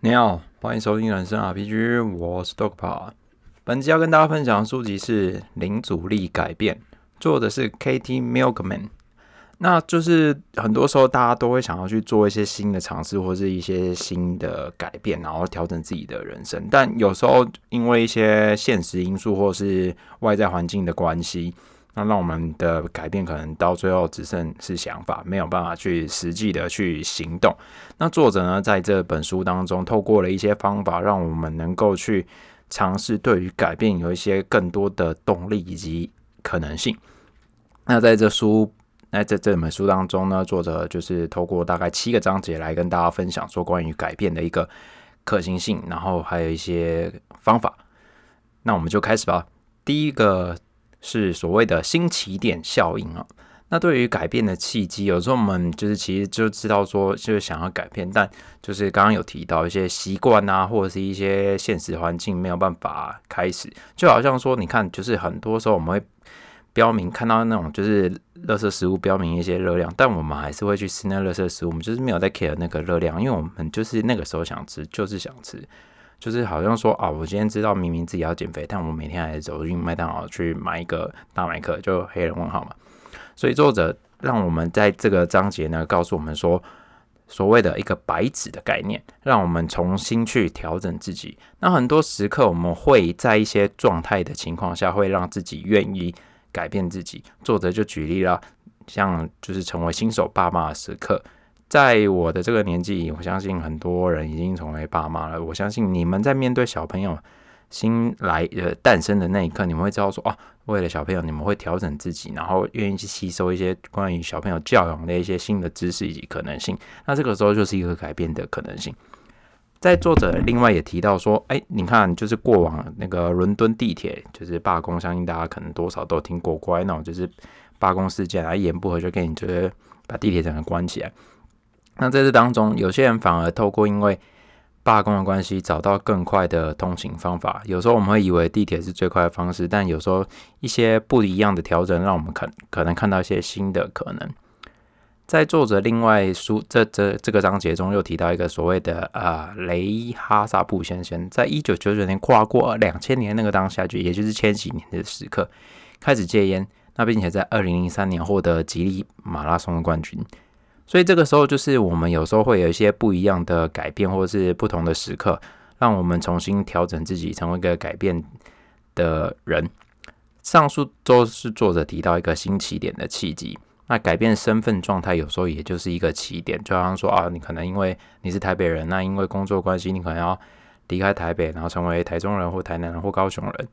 你好，欢迎收听人生 RPG，我是 Dogpa。本期要跟大家分享的书籍是《零阻力改变》，作者是 Katie Milkman。那就是很多时候大家都会想要去做一些新的尝试，或是一些新的改变，然后调整自己的人生。但有时候因为一些现实因素或是外在环境的关系，那让我们的改变可能到最后只剩是想法，没有办法去实际的去行动。那作者呢，在这本书当中，透过了一些方法，让我们能够去尝试对于改变有一些更多的动力以及可能性。那在这书。那在这本书当中呢，作者就是透过大概七个章节来跟大家分享说关于改变的一个可行性，然后还有一些方法。那我们就开始吧。第一个是所谓的新起点效应啊。那对于改变的契机，有时候我们就是其实就知道说就是想要改变，但就是刚刚有提到一些习惯啊，或者是一些现实环境没有办法开始，就好像说你看，就是很多时候我们会。标明看到那种就是垃圾食物标明一些热量，但我们还是会去吃那垃圾食物。我们就是没有在 care 那个热量，因为我们就是那个时候想吃，就是想吃，就是好像说啊，我今天知道明明自己要减肥，但我每天还是走进麦当劳去买一个大麦克，就黑人问号嘛。所以作者让我们在这个章节呢，告诉我们说，所谓的一个白纸的概念，让我们重新去调整自己。那很多时刻，我们会在一些状态的情况下，会让自己愿意。改变自己，作者就举例了，像就是成为新手爸妈的时刻，在我的这个年纪，我相信很多人已经成为爸妈了。我相信你们在面对小朋友新来呃诞生的那一刻，你们会知道说，哦，为了小朋友，你们会调整自己，然后愿意去吸收一些关于小朋友教养的一些新的知识以及可能性。那这个时候就是一个改变的可能性。在作者另外也提到说，哎，你看，就是过往那个伦敦地铁就是罢工，相信大家可能多少都听过乖那种就是罢工事件啊，一言不合就给你就是把地铁整个关起来。那在这当中，有些人反而透过因为罢工的关系，找到更快的通行方法。有时候我们会以为地铁是最快的方式，但有时候一些不一样的调整，让我们可可能看到一些新的可能。在作者另外书这这这个章节中，又提到一个所谓的啊雷哈萨布先生，在一九九九年跨过两千年那个当下，就也就是千禧年的时刻，开始戒烟，那并且在二零零三年获得吉利马拉松的冠军。所以这个时候，就是我们有时候会有一些不一样的改变，或是不同的时刻，让我们重新调整自己，成为一个改变的人。上述都是作者提到一个新起点的契机。那改变身份状态，有时候也就是一个起点，就好像说啊，你可能因为你是台北人，那因为工作关系，你可能要离开台北，然后成为台中人或台南人或高雄人，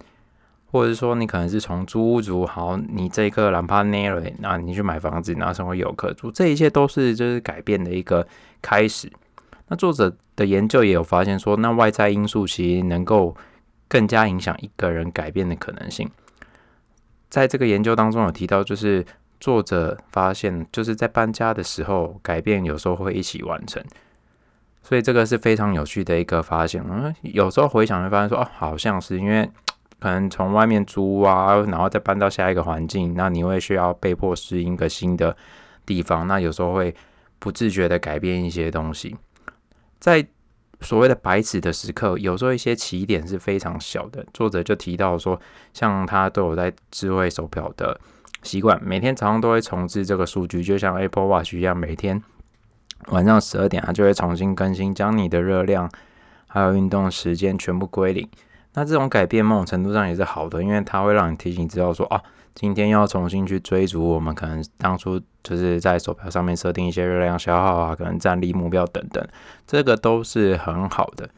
或者说你可能是从租屋族，好，你这一刻哪怕 n a r 那你去买房子，然后成为游客住，这一切都是就是改变的一个开始。那作者的研究也有发现说，那外在因素其实能够更加影响一个人改变的可能性。在这个研究当中有提到，就是。作者发现，就是在搬家的时候，改变有时候会一起完成，所以这个是非常有趣的一个发现。嗯，有时候回想会发现说，哦，好像是因为可能从外面租啊，然后再搬到下一个环境，那你会需要被迫适应一个新的地方，那有时候会不自觉的改变一些东西。在所谓的白纸的时刻，有时候一些起点是非常小的。作者就提到说，像他都有在智慧手表的。习惯每天早上都会重置这个数据，就像 Apple Watch 一样，每天晚上十二点它就会重新更新，将你的热量还有运动时间全部归零。那这种改变某种程度上也是好的，因为它会让你提醒知道说，啊，今天要重新去追逐我们可能当初就是在手表上面设定一些热量消耗啊，可能站立目标等等，这个都是很好的。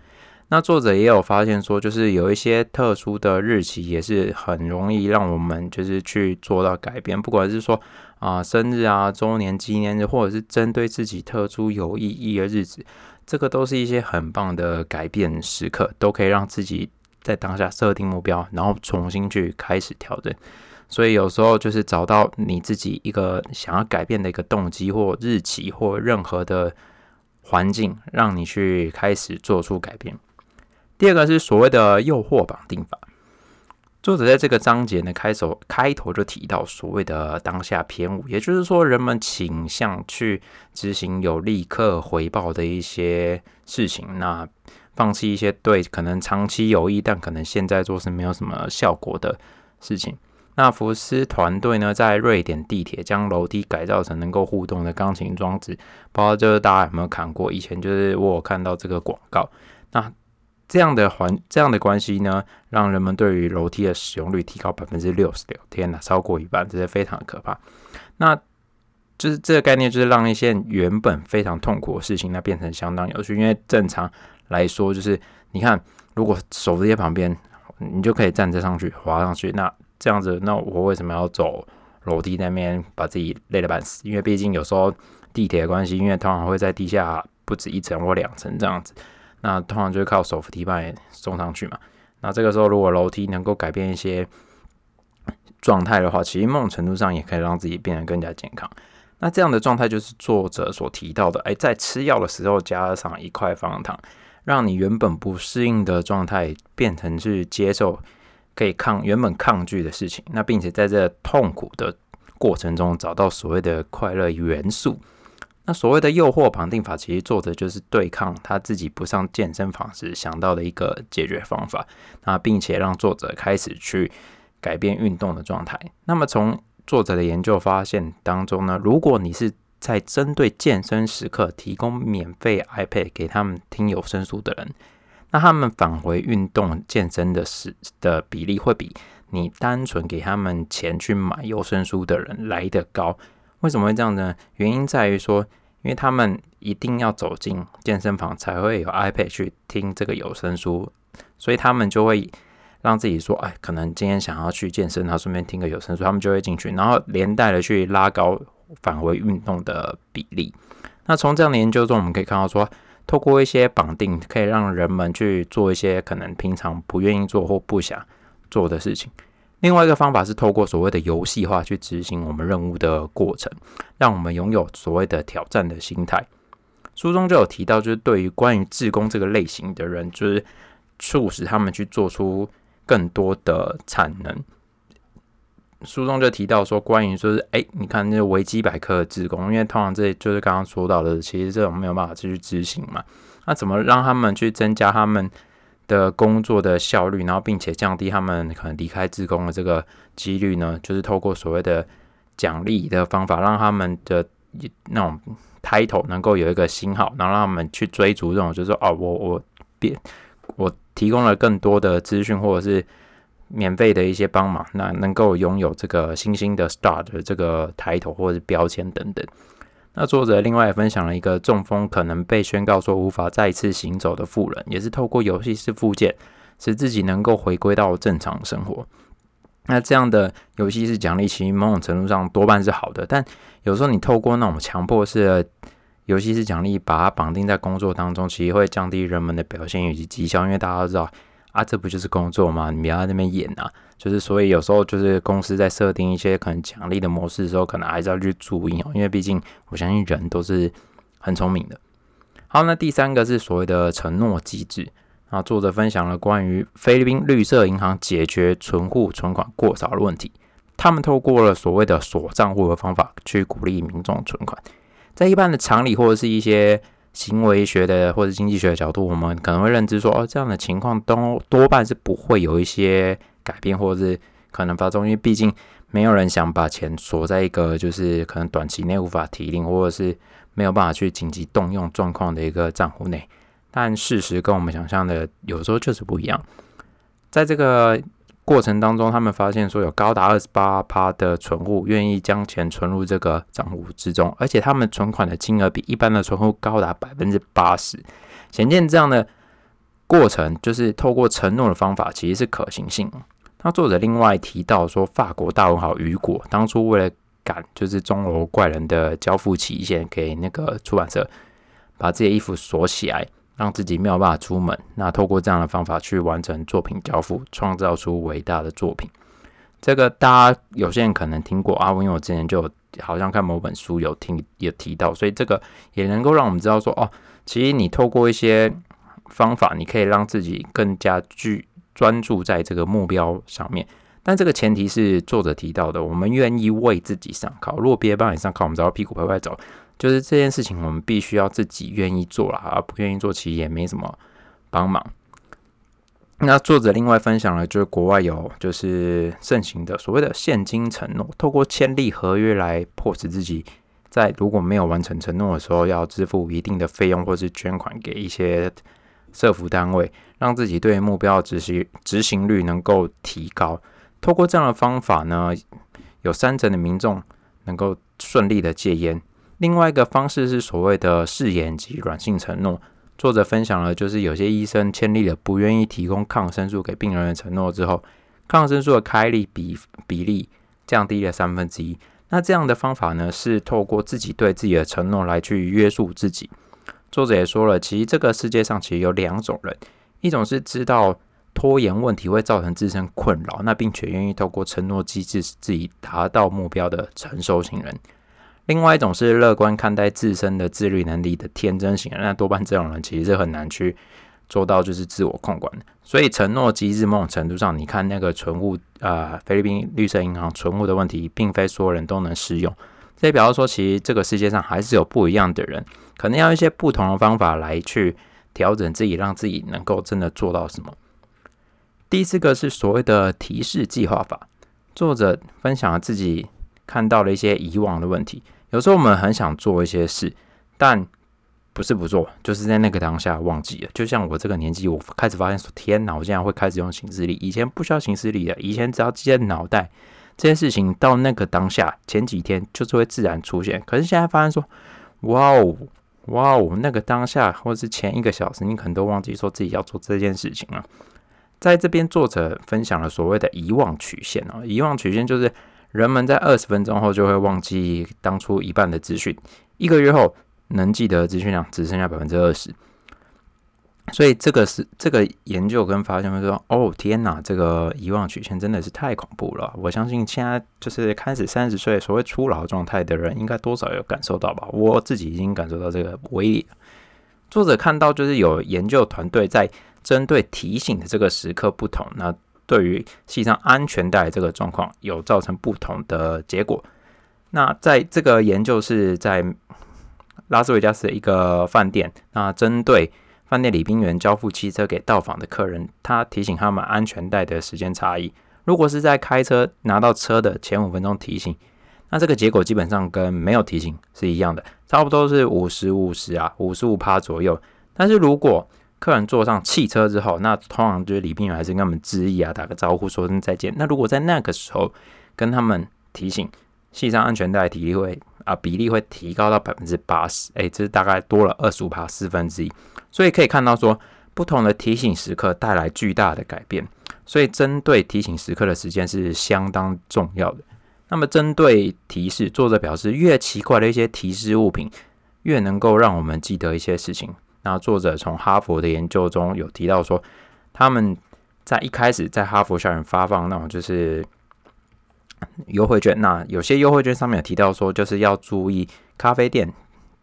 那作者也有发现说，就是有一些特殊的日期也是很容易让我们就是去做到改变，不管是说啊生日啊、周年纪念日，或者是针对自己特殊有意义的日子，这个都是一些很棒的改变时刻，都可以让自己在当下设定目标，然后重新去开始调整。所以有时候就是找到你自己一个想要改变的一个动机或日期或任何的环境，让你去开始做出改变。第二个是所谓的诱惑绑定法。作者在这个章节呢，开首开头就提到所谓的当下偏误，也就是说，人们倾向去执行有立刻回报的一些事情，那放弃一些对可能长期有益，但可能现在做是没有什么效果的事情。那福斯团队呢，在瑞典地铁将楼梯改造成能够互动的钢琴装置，不知道就是大家有没有看过？以前就是我有看到这个广告。那这样的环这样的关系呢，让人们对于楼梯的使用率提高百分之六十六，天哪，超过一半，这是非常可怕。那就是这个概念，就是让一些原本非常痛苦的事情，那变成相当有趣。因为正常来说，就是你看，如果手扶梯旁边，你就可以站着上去，滑上去，那这样子，那我为什么要走楼梯那边，把自己累得半死？因为毕竟有时候地铁的关系，因为通常会在地下不止一层或两层这样子。那通常就是靠手扶梯把你送上去嘛。那这个时候，如果楼梯能够改变一些状态的话，其实某种程度上也可以让自己变得更加健康。那这样的状态就是作者所提到的，哎，在吃药的时候加上一块方糖，让你原本不适应的状态变成去接受可以抗原本抗拒的事情。那并且在这痛苦的过程中找到所谓的快乐元素。那所谓的诱惑绑定法，其实作者就是对抗他自己不上健身房时想到的一个解决方法。那并且让作者开始去改变运动的状态。那么从作者的研究发现当中呢，如果你是在针对健身时刻提供免费 iPad 给他们听有声书的人，那他们返回运动健身的时的比例会比你单纯给他们钱去买有声书的人来得高。为什么会这样呢？原因在于说，因为他们一定要走进健身房才会有 iPad 去听这个有声书，所以他们就会让自己说：“哎，可能今天想要去健身，然后顺便听个有声书。”他们就会进去，然后连带的去拉高返回运动的比例。那从这样的研究中，我们可以看到说，透过一些绑定，可以让人们去做一些可能平常不愿意做或不想做的事情。另外一个方法是透过所谓的游戏化去执行我们任务的过程，让我们拥有所谓的挑战的心态。书中就有提到，就是对于关于志工这个类型的人，就是促使他们去做出更多的产能。书中就提到说，关于就是哎，你看那维基百科的志工，因为通常这就是刚刚说到的，其实这种没有办法继续执行嘛。那怎么让他们去增加他们？的工作的效率，然后并且降低他们可能离开自工的这个几率呢？就是透过所谓的奖励的方法，让他们的那种 title 能够有一个信号，然后让他们去追逐这种，就是说哦，我我变我提供了更多的资讯，或者是免费的一些帮忙，那能够拥有这个星星的 star 的这个抬头或者是标签等等。那作者另外也分享了一个中风可能被宣告说无法再次行走的妇人，也是透过游戏式附件使自己能够回归到正常生活。那这样的游戏式奖励，其实某种程度上多半是好的，但有时候你透过那种强迫式的游戏式奖励，把它绑定在工作当中，其实会降低人们的表现以及绩效，因为大家都知道。啊，这不就是工作吗？你不要在那边演啊！就是所以有时候就是公司在设定一些可能奖励的模式的时候，可能还是要去注意哦，因为毕竟我相信人都是很聪明的。好，那第三个是所谓的承诺机制啊，作者分享了关于菲律宾绿色银行解决存户存款过少的问题，他们透过了所谓的锁账户的方法去鼓励民众存款，在一般的常理或者是一些。行为学的或者经济学的角度，我们可能会认知说，哦，这样的情况都多半是不会有一些改变，或者是可能发生，因为毕竟没有人想把钱锁在一个就是可能短期内无法提领，或者是没有办法去紧急动用状况的一个账户内。但事实跟我们想象的有时候就是不一样，在这个。过程当中，他们发现说有高达二十八趴的存户愿意将钱存入这个账户之中，而且他们存款的金额比一般的存户高达百分之八十。显见这样的过程，就是透过承诺的方法，其实是可行性。那作者另外提到说，法国大文豪雨果当初为了赶就是钟楼怪人的交付期限，给那个出版社把这些衣服锁起来。让自己没有办法出门，那透过这样的方法去完成作品交付，创造出伟大的作品。这个大家有些人可能听过啊，因为我之前就好像看某本书有听有提到，所以这个也能够让我们知道说，哦，其实你透过一些方法，你可以让自己更加具专注在这个目标上面。但这个前提是作者提到的，我们愿意为自己上考。如果别人帮你上考，我们只要屁股拍拍走。就是这件事情，我们必须要自己愿意做了啊，不愿意做其实也没什么帮忙。那作者另外分享了，就是国外有就是盛行的所谓的现金承诺，透过签立合约来迫使自己在如果没有完成承诺的时候，要支付一定的费用，或是捐款给一些社福单位，让自己对目标执行执行率能够提高。透过这样的方法呢，有三成的民众能够顺利的戒烟。另外一个方式是所谓的誓言及软性承诺。作者分享了，就是有些医生签立了不愿意提供抗生素给病人的承诺之后，抗生素的开立比比例降低了三分之一。那这样的方法呢，是透过自己对自己的承诺来去约束自己。作者也说了，其实这个世界上其实有两种人，一种是知道拖延问题会造成自身困扰，那并且愿意透过承诺机制自己达到目标的成熟型人。另外一种是乐观看待自身的自律能力的天真型人，那多半这种人其实是很难去做到就是自我控管的。所以承诺机制某种程度上，你看那个存物啊，菲律宾绿色银行存物的问题，并非所有人都能适用。这表示说，其实这个世界上还是有不一样的人，可能要一些不同的方法来去调整自己，让自己能够真的做到什么。第四个是所谓的提示计划法，作者分享了自己看到了一些以往的问题。有时候我们很想做一些事，但不是不做，就是在那个当下忘记了。就像我这个年纪，我开始发现说：“天哪，我竟然会开始用行事力。以前不需要行事力的，以前只要记在脑袋，这件事情到那个当下前几天就是会自然出现。可是现在发现说：哇哦，哇哦，那个当下或是前一个小时，你可能都忘记说自己要做这件事情了。在这边，作者分享了所谓的遗忘曲线哦，遗忘曲线就是。人们在二十分钟后就会忘记当初一半的资讯，一个月后能记得资讯量只剩下百分之二十。所以这个是这个研究跟发现会说：“哦天哪，这个遗忘曲线真的是太恐怖了！”我相信现在就是开始三十岁所谓初老状态的人，应该多少有感受到吧？我自己已经感受到这个威力。作者看到就是有研究团队在针对提醒的这个时刻不同，那。对于系上安全带这个状况有造成不同的结果。那在这个研究是在拉斯维加斯的一个饭店，那针对饭店礼宾员交付汽车给到访的客人，他提醒他们安全带的时间差异。如果是在开车拿到车的前五分钟提醒，那这个结果基本上跟没有提醒是一样的，差不多是五十五十啊，五十五趴左右。但是如果客人坐上汽车之后，那通常就是礼宾员还是跟他们致意啊，打个招呼，说声再见。那如果在那个时候跟他们提醒系上安全带，体力会啊比例会提高到百分之八十，哎，这是大概多了二十五趴四分之一。所以可以看到说，不同的提醒时刻带来巨大的改变。所以针对提醒时刻的时间是相当重要的。那么针对提示，作者表示，越奇怪的一些提示物品，越能够让我们记得一些事情。那作者从哈佛的研究中有提到说，他们在一开始在哈佛校园发放那种就是优惠券，那有些优惠券上面有提到说，就是要注意咖啡店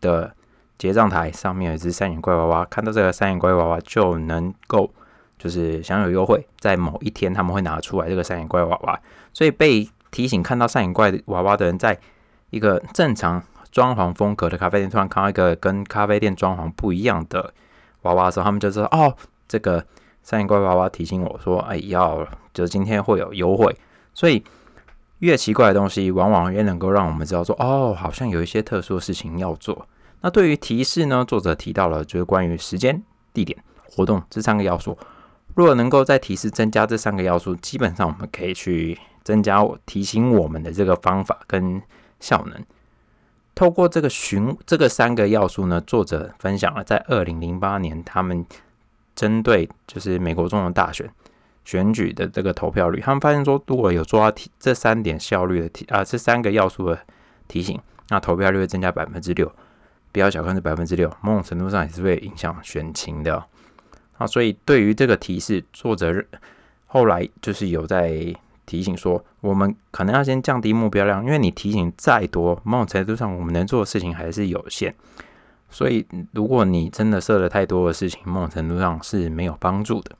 的结账台上面有一只三眼怪娃娃，看到这个三眼怪娃娃就能够就是享有优惠，在某一天他们会拿出来这个三眼怪娃娃，所以被提醒看到三眼怪娃娃的人，在一个正常。装潢风格的咖啡店突然看到一个跟咖啡店装潢不一样的娃娃的时候，他们就知道哦，这个三眼怪娃娃提醒我说：“哎，要就是今天会有优惠。”所以越奇怪的东西，往往越能够让我们知道说：“哦，好像有一些特殊的事情要做。”那对于提示呢，作者提到了就是关于时间、地点、活动这三个要素。如果能够在提示增加这三个要素，基本上我们可以去增加提醒我们的这个方法跟效能。透过这个寻这个三个要素呢，作者分享了在二零零八年他们针对就是美国总统大选选举的这个投票率，他们发现说，如果有做到提这三点效率的提啊，这三个要素的提醒，那投票率会增加百分之六，不要小看这百分之六，某种程度上也是会影响选情的啊。所以对于这个提示，作者后来就是有在。提醒说，我们可能要先降低目标量，因为你提醒再多，某种程度上我们能做的事情还是有限。所以，如果你真的设了太多的事情，某种程度上是没有帮助的。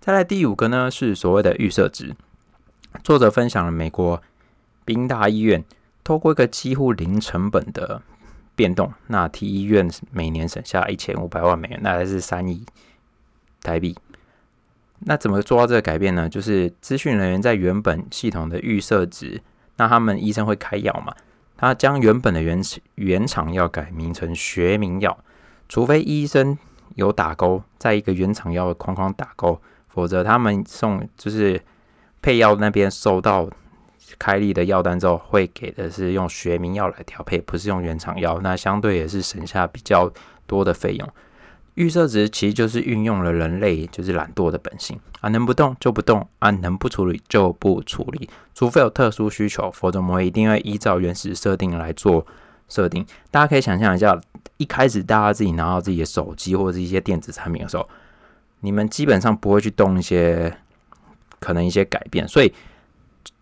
再来第五个呢，是所谓的预设值。作者分享了美国宾大医院透过一个几乎零成本的变动，那替医院每年省下一千五百万美元，那还是三亿台币。那怎么做到这个改变呢？就是资讯人员在原本系统的预设值，那他们医生会开药嘛？他将原本的原原厂药改名成学名药，除非医生有打勾，在一个原厂药框框打勾，否则他们送就是配药那边收到开立的药单之后，会给的是用学名药来调配，不是用原厂药，那相对也是省下比较多的费用。预设值其实就是运用了人类就是懒惰的本性啊，能不动就不动啊，能不处理就不处理，除非有特殊需求，否则我们一定会依照原始设定来做设定。大家可以想象一下，一开始大家自己拿到自己的手机或者是一些电子产品的时候，你们基本上不会去动一些可能一些改变，所以。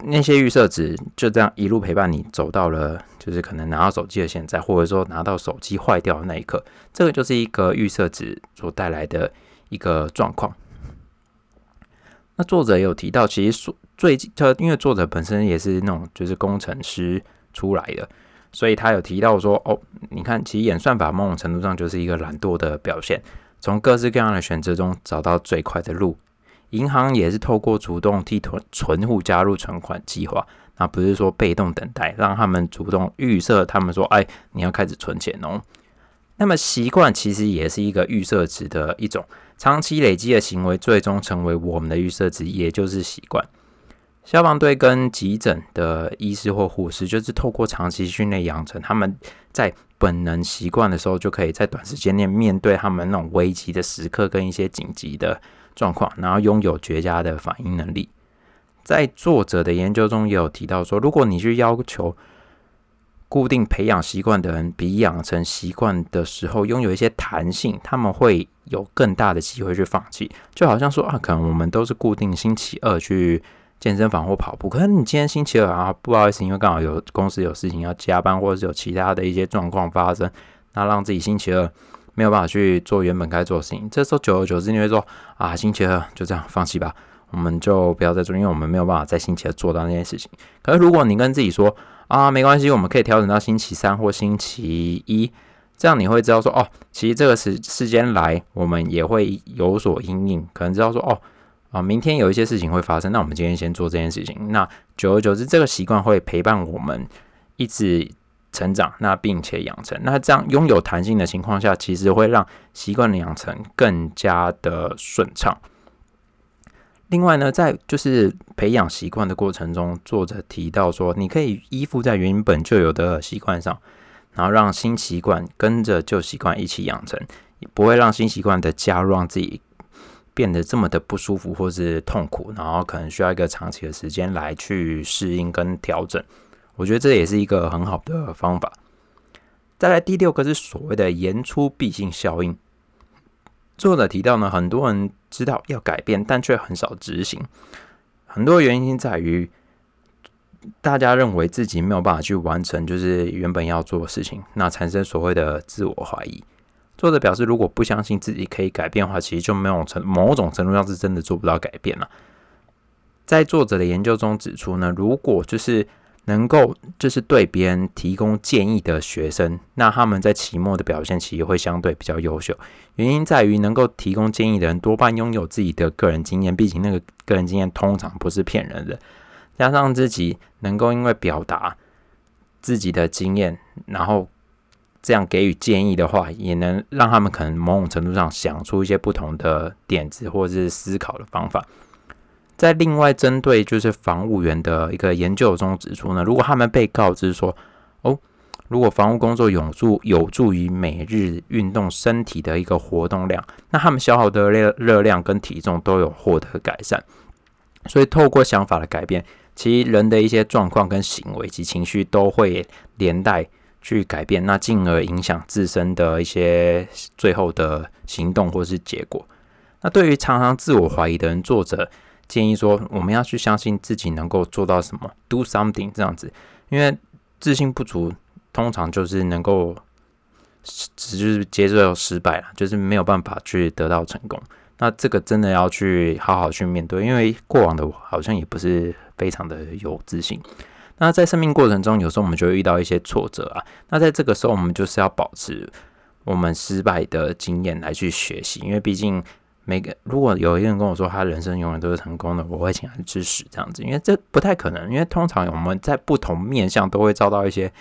那些预设值就这样一路陪伴你走到了，就是可能拿到手机的现在，或者说拿到手机坏掉的那一刻，这个就是一个预设值所带来的一个状况。那作者有提到，其实最近他因为作者本身也是那种就是工程师出来的，所以他有提到说，哦，你看，其实演算法某种程度上就是一个懒惰的表现，从各式各样的选择中找到最快的路。银行也是透过主动替存存户加入存款计划，那不是说被动等待，让他们主动预设，他们说，哎，你要开始存钱哦。那么习惯其实也是一个预设值的一种，长期累积的行为最终成为我们的预设值，也就是习惯。消防队跟急诊的医师或护士，就是透过长期训练养成，他们在本能习惯的时候，就可以在短时间内面对他们那种危急的时刻跟一些紧急的。状况，然后拥有绝佳的反应能力。在作者的研究中也有提到说，如果你去要求固定培养习惯的人比养成习惯的时候拥有一些弹性，他们会有更大的机会去放弃。就好像说啊，可能我们都是固定星期二去健身房或跑步，可能你今天星期二啊，不好意思，因为刚好有公司有事情要加班，或者是有其他的一些状况发生，那让自己星期二。没有办法去做原本该做的事情，这时候久而久之，你会说啊，星期二就这样放弃吧，我们就不要再做，因为我们没有办法在星期二做到那件事情。可是如果你跟自己说啊，没关系，我们可以调整到星期三或星期一，这样你会知道说哦，其实这个时时间来，我们也会有所阴影，可能知道说哦啊，明天有一些事情会发生，那我们今天先做这件事情。那久而久之，这个习惯会陪伴我们一直。成长，那并且养成，那这样拥有弹性的情况下，其实会让习惯的养成更加的顺畅。另外呢，在就是培养习惯的过程中，作者提到说，你可以依附在原本就有的习惯上，然后让新习惯跟着旧习惯一起养成，不会让新习惯的加入让自己变得这么的不舒服或是痛苦，然后可能需要一个长期的时间来去适应跟调整。我觉得这也是一个很好的方法。再来第六个是所谓的言出必行效应。作者提到呢，很多人知道要改变，但却很少执行。很多原因在于，大家认为自己没有办法去完成，就是原本要做的事情，那产生所谓的自我怀疑。作者表示，如果不相信自己可以改变的话，其实就没有成某种程度上是真的做不到改变了。在作者的研究中指出呢，如果就是能够就是对别人提供建议的学生，那他们在期末的表现其实会相对比较优秀。原因在于能够提供建议的人多半拥有自己的个人经验，毕竟那个个人经验通常不是骗人的。加上自己能够因为表达自己的经验，然后这样给予建议的话，也能让他们可能某种程度上想出一些不同的点子或者是思考的方法。在另外针对就是防务员的一个研究中指出呢，如果他们被告知说，哦，如果防务工作有助有助于每日运动身体的一个活动量，那他们消耗的热热量跟体重都有获得改善。所以透过想法的改变，其实人的一些状况跟行为及情绪都会连带去改变，那进而影响自身的一些最后的行动或是结果。那对于常常自我怀疑的人，作者。建议说，我们要去相信自己能够做到什么，do something 这样子，因为自信不足，通常就是能够只就是接受失败了，就是没有办法去得到成功。那这个真的要去好好去面对，因为过往的我好像也不是非常的有自信。那在生命过程中，有时候我们就会遇到一些挫折啊。那在这个时候，我们就是要保持我们失败的经验来去学习，因为毕竟每个如果有一个人跟我说他人生永远都是成功的，我会请他吃屎这样子，因为这不太可能。因为通常我们在不同面向都会遭到一些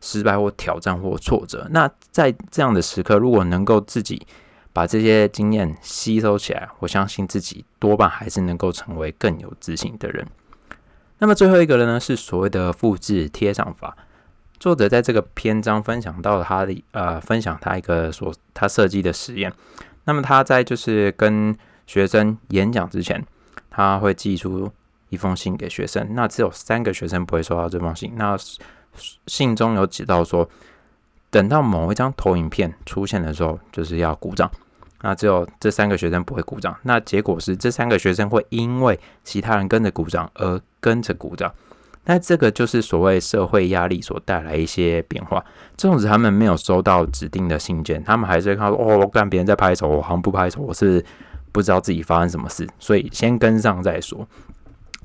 失败或挑战或挫折。那在这样的时刻，如果能够自己把这些经验吸收起来，我相信自己多半还是能够成为更有自信的人。那么最后一个人呢，是所谓的复制贴上法。作者在这个篇章分享到他的呃，分享他一个所他设计的实验。那么他在就是跟学生演讲之前，他会寄出一封信给学生。那只有三个学生不会收到这封信。那信中有提到说，等到某一张投影片出现的时候，就是要鼓掌。那只有这三个学生不会鼓掌，那结果是这三个学生会因为其他人跟着鼓掌而跟着鼓掌。那这个就是所谓社会压力所带来一些变化。这种子他们没有收到指定的信件，他们还是看哦，我看别人在拍手，我好像不拍手，我是不知道自己发生什么事，所以先跟上再说。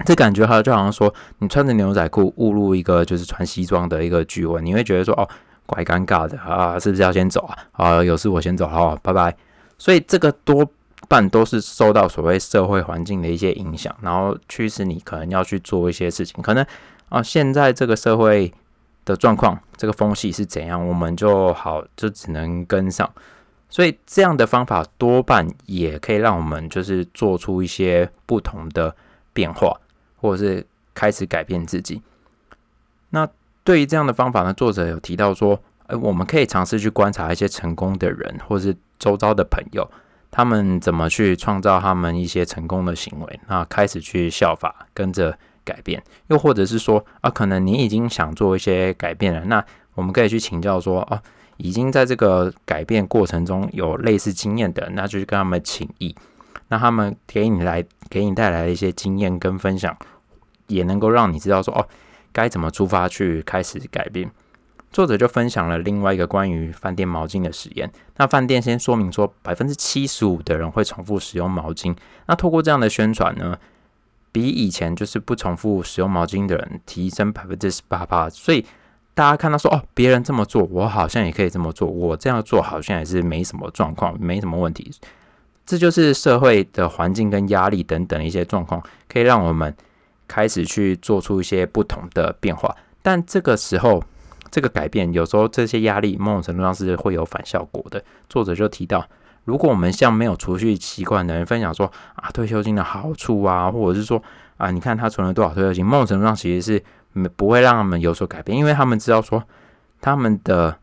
这感觉哈，就好像说你穿着牛仔裤误入一个就是穿西装的一个聚会，你会觉得说哦，怪尴尬的啊，是不是要先走啊？啊，有事我先走，好，拜拜。所以这个多半都是受到所谓社会环境的一些影响，然后驱使你可能要去做一些事情。可能啊，现在这个社会的状况，这个风气是怎样，我们就好就只能跟上。所以这样的方法多半也可以让我们就是做出一些不同的变化，或者是开始改变自己。那对于这样的方法呢，作者有提到说，哎，我们可以尝试去观察一些成功的人，或是周遭的朋友，他们怎么去创造他们一些成功的行为？那开始去效法，跟着改变。又或者是说啊，可能你已经想做一些改变了，那我们可以去请教说啊，已经在这个改变过程中有类似经验的，那就去跟他们请益，那他们给你来给你带来的一些经验跟分享，也能够让你知道说哦，该怎么出发去开始改变。作者就分享了另外一个关于饭店毛巾的实验。那饭店先说明说，百分之七十五的人会重复使用毛巾。那透过这样的宣传呢，比以前就是不重复使用毛巾的人提升百分之十八八。所以大家看到说，哦，别人这么做，我好像也可以这么做。我这样做好像也是没什么状况，没什么问题。这就是社会的环境跟压力等等一些状况，可以让我们开始去做出一些不同的变化。但这个时候，这个改变有时候这些压力某种程度上是会有反效果的。作者就提到，如果我们向没有储蓄习惯的人分享说啊退休金的好处啊，或者是说啊你看他存了多少退休金，某种程度上其实是没不会让他们有所改变，因为他们知道说他们的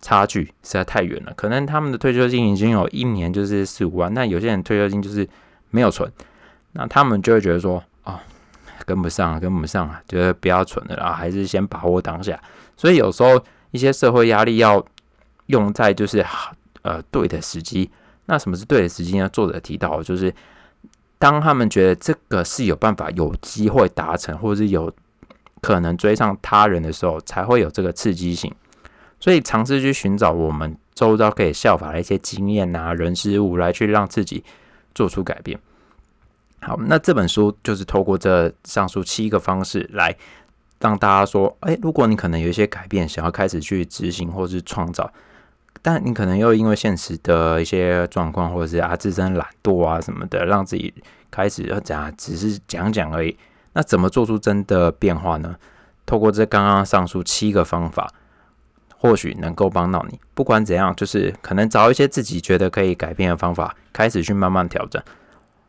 差距实在太远了。可能他们的退休金已经有一年就是四五万，那有些人退休金就是没有存，那他们就会觉得说啊跟不上，跟不上啊，觉得不要存了啊，还是先把握当下。所以有时候一些社会压力要用在就是呃对的时机。那什么是对的时机呢？作者提到就是当他们觉得这个是有办法、有机会达成，或者是有可能追上他人的时候，才会有这个刺激性。所以尝试去寻找我们周遭可以效法的一些经验啊、人事物，来去让自己做出改变。好，那这本书就是透过这上述七个方式来。让大家说，哎，如果你可能有一些改变，想要开始去执行或是创造，但你可能又因为现实的一些状况，或者是啊自身懒惰啊什么的，让自己开始要讲，只是讲讲而已。那怎么做出真的变化呢？透过这刚刚上述七个方法，或许能够帮到你。不管怎样，就是可能找一些自己觉得可以改变的方法，开始去慢慢调整。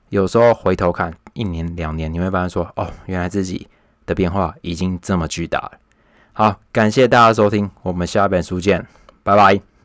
有时候回头看一年两年，你会发现说，哦，原来自己。的变化已经这么巨大了。好，感谢大家收听，我们下本书见，拜拜。